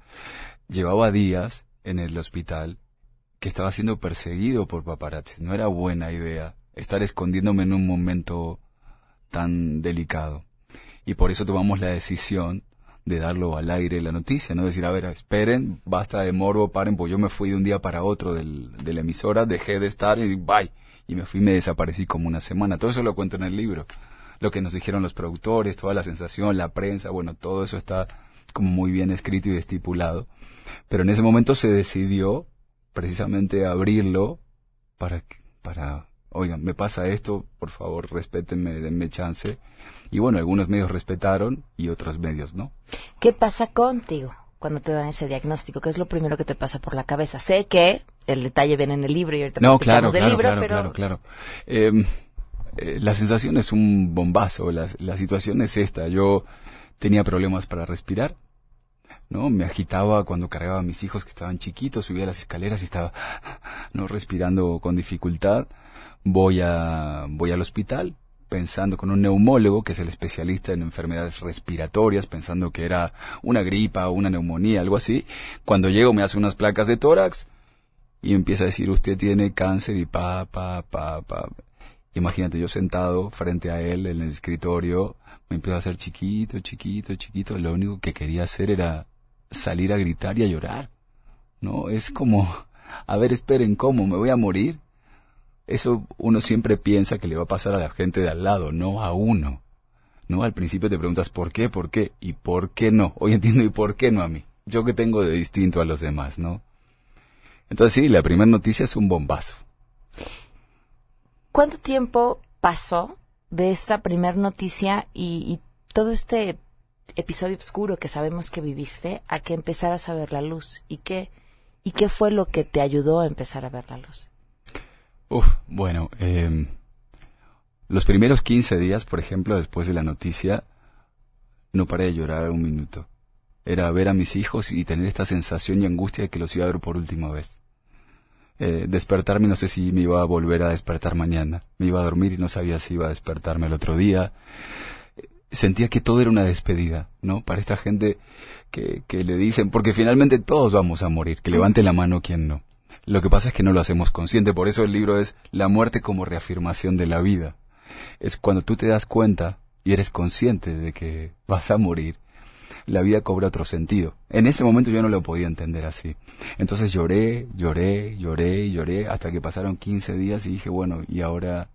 S15: llevaba días en el hospital que estaba siendo perseguido por paparazzi. No era buena idea estar escondiéndome en un momento tan delicado. Y por eso tomamos la decisión de darlo al aire la noticia, no decir, a ver, esperen, basta de morbo, paren, pues yo me fui de un día para otro del, de la emisora, dejé de estar y bye. Y me fui y me desaparecí como una semana. Todo eso lo cuento en el libro. Lo que nos dijeron los productores, toda la sensación, la prensa, bueno, todo eso está como muy bien escrito y estipulado. Pero en ese momento se decidió precisamente abrirlo para, para, oigan, me pasa esto, por favor, respétenme, denme chance. Y bueno, algunos medios respetaron y otros medios no.
S1: ¿Qué pasa contigo cuando te dan ese diagnóstico? ¿Qué es lo primero que te pasa por la cabeza? Sé que el detalle viene en el libro y ahorita
S15: no, claro,
S1: del
S15: claro,
S1: libro,
S15: claro,
S1: pero...
S15: claro, claro, eh, eh, la sensación es un bombazo, la, la situación es esta. Yo tenía problemas para respirar, ¿no? Me agitaba cuando cargaba a mis hijos que estaban chiquitos, subía las escaleras y estaba, ¿no? Respirando con dificultad. Voy a, voy al hospital pensando con un neumólogo, que es el especialista en enfermedades respiratorias, pensando que era una gripa o una neumonía, algo así. Cuando llego me hace unas placas de tórax y empieza a decir, usted tiene cáncer y pa, pa, pa, pa. Imagínate yo sentado frente a él en el escritorio, me empiezo a hacer chiquito, chiquito, chiquito. Lo único que quería hacer era salir a gritar y a llorar. No, es como, a ver, esperen, ¿cómo? ¿Me voy a morir? eso uno siempre piensa que le va a pasar a la gente de al lado, no a uno. ¿No? Al principio te preguntas por qué, por qué y por qué no. Hoy entiendo y por qué no a mí. Yo que tengo de distinto a los demás, ¿no? Entonces sí, la primera noticia es un bombazo.
S1: ¿Cuánto tiempo pasó de esta primera noticia y, y todo este episodio oscuro que sabemos que viviste a que empezaras a ver la luz? ¿Y qué, y qué fue lo que te ayudó a empezar a ver la luz?
S15: Uf, bueno, eh, los primeros 15 días, por ejemplo, después de la noticia, no paré de llorar un minuto. Era ver a mis hijos y tener esta sensación y angustia de que los iba a ver por última vez. Eh, despertarme, no sé si me iba a volver a despertar mañana. Me iba a dormir y no sabía si iba a despertarme el otro día. Sentía que todo era una despedida, ¿no? Para esta gente que, que le dicen, porque finalmente todos vamos a morir, que levante la mano quien no. Lo que pasa es que no lo hacemos consciente, por eso el libro es La muerte como reafirmación de la vida es cuando tú te das cuenta y eres consciente de que vas a morir, la vida cobra otro sentido. En ese momento yo no lo podía entender así. Entonces lloré, lloré, lloré, lloré, hasta que pasaron 15 días y dije, bueno, ¿y ahora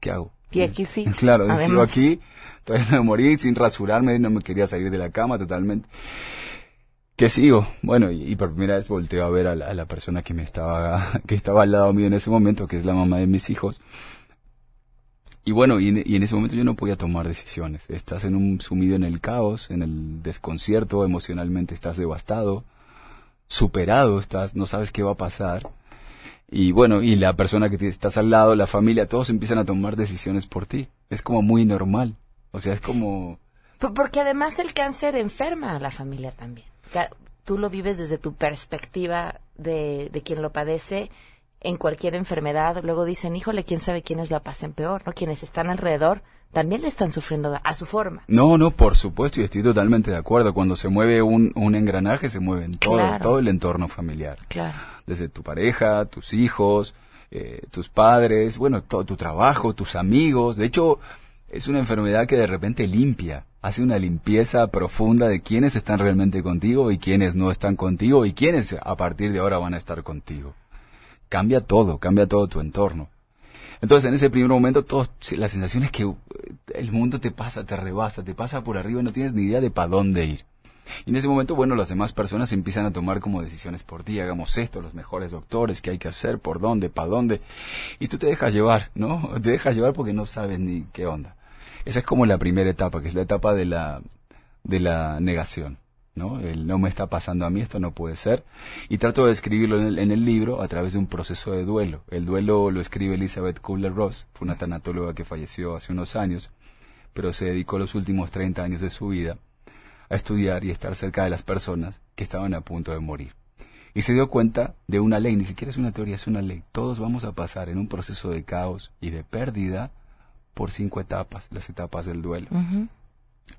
S15: qué hago?
S1: Y aquí sí.
S15: Claro, sigo aquí, todavía no me morí, sin rasurarme, no me quería salir de la cama totalmente. ¿Qué sigo? Bueno, y, y por primera vez volteo a ver a la, a la persona que me estaba, que estaba al lado mío en ese momento, que es la mamá de mis hijos. Y bueno, y en, y en ese momento yo no podía tomar decisiones. Estás en un sumido en el caos, en el desconcierto, emocionalmente estás devastado, superado, estás, no sabes qué va a pasar. Y bueno, y la persona que te- estás al lado, la familia, todos empiezan a tomar decisiones por ti. Es como muy normal. O sea, es como...
S1: Porque además el cáncer enferma a la familia también. Tú lo vives desde tu perspectiva de, de quien lo padece en cualquier enfermedad. Luego dicen, híjole, quién sabe quiénes la pasen peor, ¿no? Quienes están alrededor también le están sufriendo a su forma.
S15: No, no, por supuesto, y estoy totalmente de acuerdo. Cuando se mueve un, un engranaje, se mueve en todo,
S1: Claro.
S15: todo el entorno familiar.
S1: Claro.
S15: Desde tu pareja, tus hijos, eh, tus padres, bueno, todo tu trabajo, tus amigos. De hecho, es una enfermedad que de repente limpia, hace una limpieza profunda de quiénes están realmente contigo y quiénes no están contigo y quiénes a partir de ahora van a estar contigo. Cambia todo, cambia todo tu entorno. Entonces, en ese primer momento, todo, la sensación es que uh, el mundo te pasa, te rebasa, te pasa por arriba y no tienes ni idea de para dónde ir. Y en ese momento, bueno, las demás personas empiezan a tomar como decisiones por ti, hagamos esto, los mejores doctores, qué hay que hacer, por dónde, para dónde. Y tú te dejas llevar, ¿no? Te dejas llevar porque no sabes ni qué onda. Esa es como la primera etapa, que es la etapa de la, de la negación, ¿no? El no me está pasando a mí, esto no puede ser. Y trato de describirlo en el, en el libro a través de un proceso de duelo. El duelo lo escribe Elizabeth Kubler-Ross, fue una tanatóloga que falleció hace unos años, pero se dedicó los últimos 30 años de su vida a estudiar y estar cerca de las personas que estaban a punto de morir. Y se dio cuenta de una ley, ni siquiera es una teoría, es una ley. Todos vamos a pasar en un proceso de caos y de pérdida por cinco etapas, las etapas del duelo.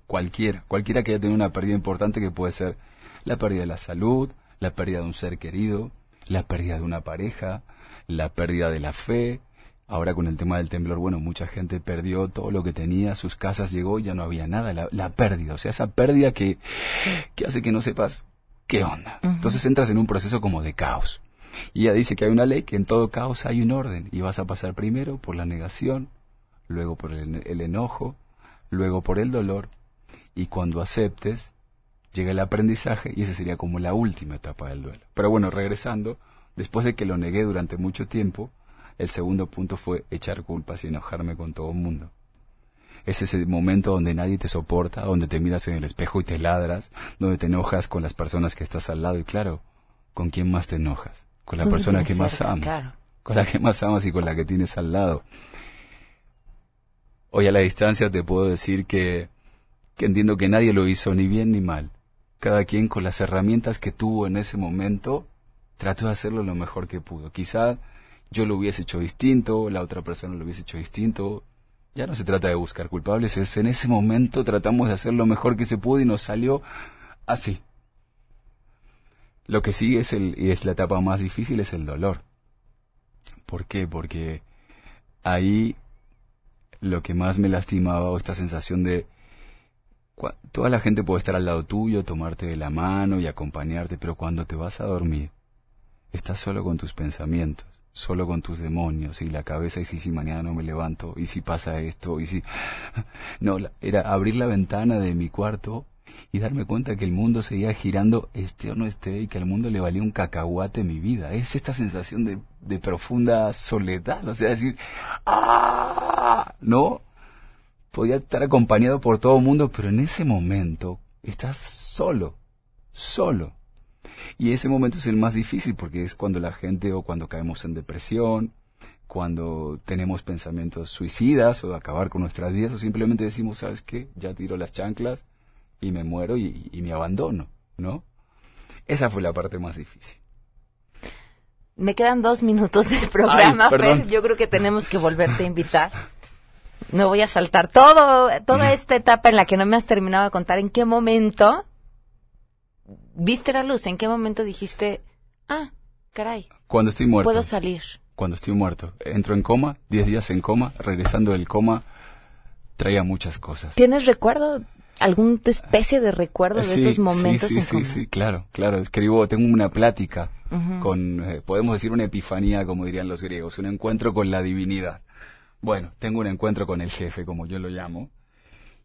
S15: Cualquiera, cualquiera que haya tenido una pérdida importante que puede ser la pérdida de la salud, la pérdida de un ser querido, la pérdida de una pareja, la pérdida de la fe. Ahora con el tema del temblor, bueno, mucha gente perdió todo lo que tenía, sus casas llegó, ya no había nada, la, la pérdida, o sea, esa pérdida que, que hace que no sepas qué onda. Entonces entras en un proceso como de caos. Y ella dice que hay una ley que en todo caos hay un orden y vas a pasar primero por la negación, luego por el, el enojo, luego por el dolor y cuando aceptes llega el aprendizaje y esa sería como la última etapa del duelo. Pero bueno, regresando, después de que lo negué durante mucho tiempo, el segundo punto fue echar culpas y enojarme con todo el mundo. Es ese momento donde nadie te soporta, donde te miras en el espejo y te ladras, donde te enojas con las personas que estás al lado y claro, ¿con quién más te enojas? Con la persona que más amas.
S1: claro.
S15: Con la que más amas y con la que tienes al lado. Hoy a la distancia te puedo decir que, que entiendo que nadie lo hizo ni bien ni mal. Cada quien con las herramientas que tuvo en ese momento trató de hacerlo lo mejor que pudo. Quizá yo lo hubiese hecho distinto, la otra persona lo hubiese hecho distinto. Ya no se trata de buscar culpables, es en ese momento tratamos de hacer lo mejor que se pudo y nos salió así. Lo que sí es el y es la etapa más difícil es el dolor. ¿Por qué? Porque ahí lo que más me lastimaba o esta sensación de toda la gente puede estar al lado tuyo, tomarte de la mano y acompañarte, pero cuando te vas a dormir, estás solo con tus pensamientos. Solo con tus demonios y la cabeza y si, si mañana no me levanto y si pasa esto y si... No, era abrir la ventana de mi cuarto y darme cuenta que el mundo seguía girando este o no esté y que al mundo le valía un cacahuate mi vida. Es esta sensación de, de profunda soledad, o sea, decir, ¡ah! ¿No? Podía estar acompañado por todo el mundo, pero en ese momento estás solo, solo. Y ese momento es el más difícil porque es cuando la gente o cuando caemos en depresión, cuando tenemos pensamientos suicidas o de acabar con nuestras vidas o simplemente decimos, ¿sabes qué? Ya tiro las chanclas y me muero y, y me abandono, ¿no? Esa fue la parte más difícil.
S1: Me quedan dos minutos del programa,
S15: Ay, perdón.
S1: Fer. Yo creo que tenemos que volverte a invitar. No voy a saltar todo, toda esta etapa en la que no me has terminado de contar. ¿En qué momento viste la luz? ¿En qué momento dijiste, ah, caray,
S15: Cuando estoy muerto.
S1: puedo salir?
S15: Cuando estoy muerto. Entro en coma, 10 días en coma, regresando del coma, traía muchas cosas.
S1: ¿Tienes recuerdo? ¿Alguna especie de recuerdo de
S15: Sí,
S1: esos momentos
S15: sí,
S1: en
S15: sí,
S1: coma?
S15: sí, sí, claro, claro. Escribo, tengo una plática con, eh, podemos decir una epifanía, como dirían los griegos, un encuentro con la divinidad. Bueno, tengo un encuentro con el jefe, como yo lo llamo,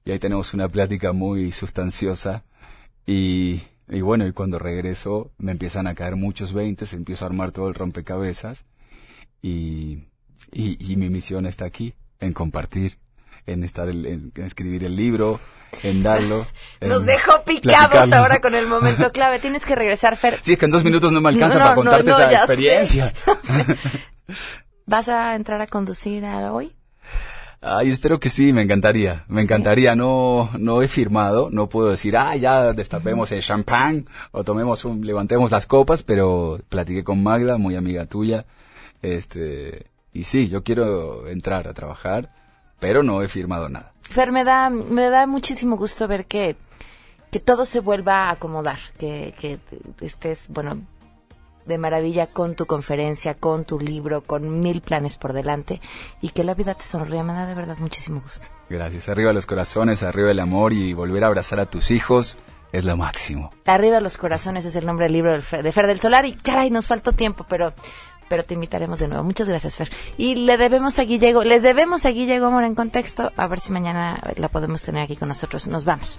S15: y ahí tenemos una plática muy sustanciosa, y, y bueno, y cuando regreso me empiezan a caer muchos veintes, empiezo a armar todo el rompecabezas, y, y, y mi misión está aquí, en compartir, en estar, en, en escribir el libro, en darlo.
S1: Nos dejó picados
S15: platicarlo.
S1: ahora con el momento clave. Tienes que regresar, Fer.
S15: Sí, es que en dos minutos no me alcanza
S1: No,
S15: para
S1: no,
S15: contarte
S1: no,
S15: esa experiencia.
S1: ¿Vas a entrar a conducir a hoy?
S15: Ay, espero que sí, me encantaría, me encantaría. No, no he firmado, no puedo decir, ah, ya destapemos el champán o tomemos un, levantemos las copas, pero platiqué con Magda, muy amiga tuya, este, y sí, yo quiero entrar a trabajar, pero no he firmado nada.
S1: Fer, me da, me da muchísimo gusto ver que, que todo se vuelva a acomodar, que, que estés, bueno, de maravilla con tu conferencia, con tu libro, con mil planes por delante y que la vida te sonría. Me da de verdad muchísimo gusto.
S15: Gracias, arriba los corazones, arriba el amor y volver a abrazar a tus hijos es lo máximo.
S1: Arriba los corazones es el nombre del libro del Fer- de Fer del Solar y caray, nos faltó tiempo, pero pero te invitaremos de nuevo. Muchas gracias, Fer. Y le debemos a Guillego, les debemos a Guillego Amor en contexto, a ver si mañana la podemos tener aquí con nosotros. Nos vamos.